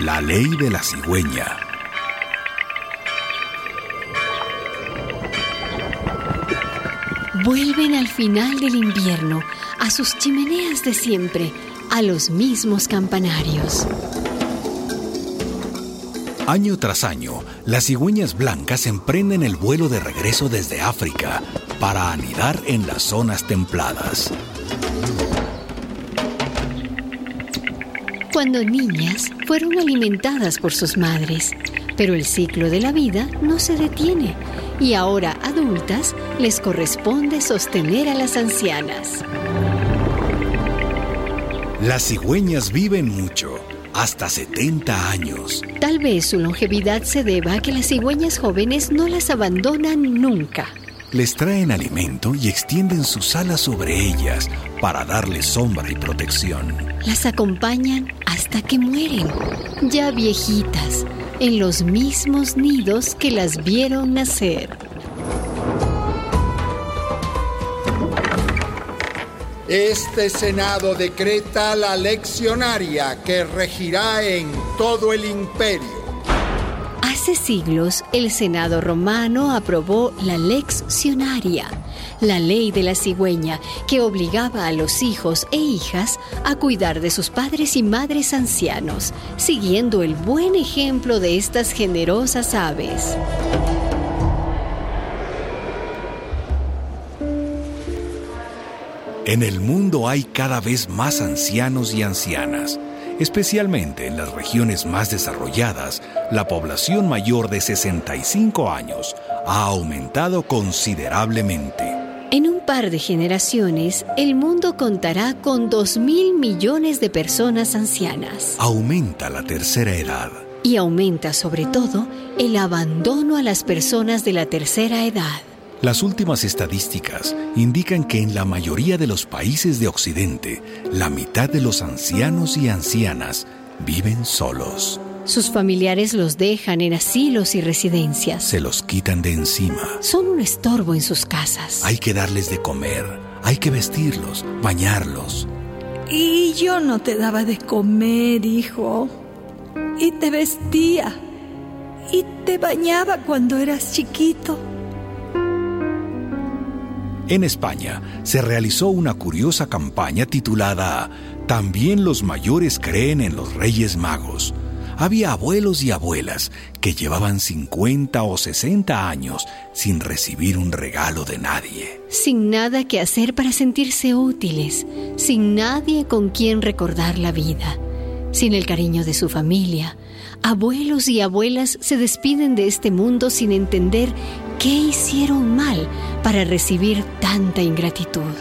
La ley de la cigüeña. Vuelven al final del invierno a sus chimeneas de siempre, a los mismos campanarios. Año tras año, las cigüeñas blancas emprenden el vuelo de regreso desde África para anidar en las zonas templadas. Cuando niñas, fueron alimentadas por sus madres, pero el ciclo de la vida no se detiene y ahora adultas les corresponde sostener a las ancianas. Las cigüeñas viven mucho hasta 70 años. Tal vez su longevidad se deba a que las cigüeñas jóvenes no las abandonan nunca. Les traen alimento y extienden sus alas sobre ellas para darles sombra y protección. Las acompañan hasta que mueren, ya viejitas, en los mismos nidos que las vieron nacer. Este Senado decreta la leccionaria que regirá en todo el imperio. Hace siglos el Senado romano aprobó la leccionaria, la ley de la cigüeña que obligaba a los hijos e hijas a cuidar de sus padres y madres ancianos, siguiendo el buen ejemplo de estas generosas aves. En el mundo hay cada vez más ancianos y ancianas. Especialmente en las regiones más desarrolladas, la población mayor de 65 años ha aumentado considerablemente. En un par de generaciones, el mundo contará con 2 mil millones de personas ancianas. Aumenta la tercera edad. Y aumenta sobre todo el abandono a las personas de la tercera edad. Las últimas estadísticas indican que en la mayoría de los países de Occidente, la mitad de los ancianos y ancianas viven solos. Sus familiares los dejan en asilos y residencias. Se los quitan de encima. Son un estorbo en sus casas. Hay que darles de comer, hay que vestirlos, bañarlos. Y yo no te daba de comer, hijo. Y te vestía. Y te bañaba cuando eras chiquito. En España se realizó una curiosa campaña titulada También los mayores creen en los Reyes Magos. Había abuelos y abuelas que llevaban 50 o 60 años sin recibir un regalo de nadie. Sin nada que hacer para sentirse útiles, sin nadie con quien recordar la vida, sin el cariño de su familia. Abuelos y abuelas se despiden de este mundo sin entender qué hicieron mal para recibir tanta ingratitud.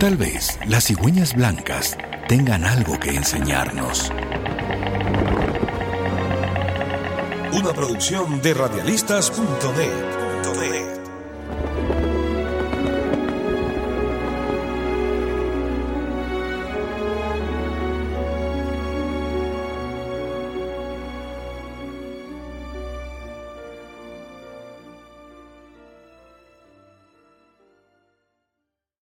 Tal vez las cigüeñas blancas tengan algo que enseñarnos. Una producción de radialistas.net.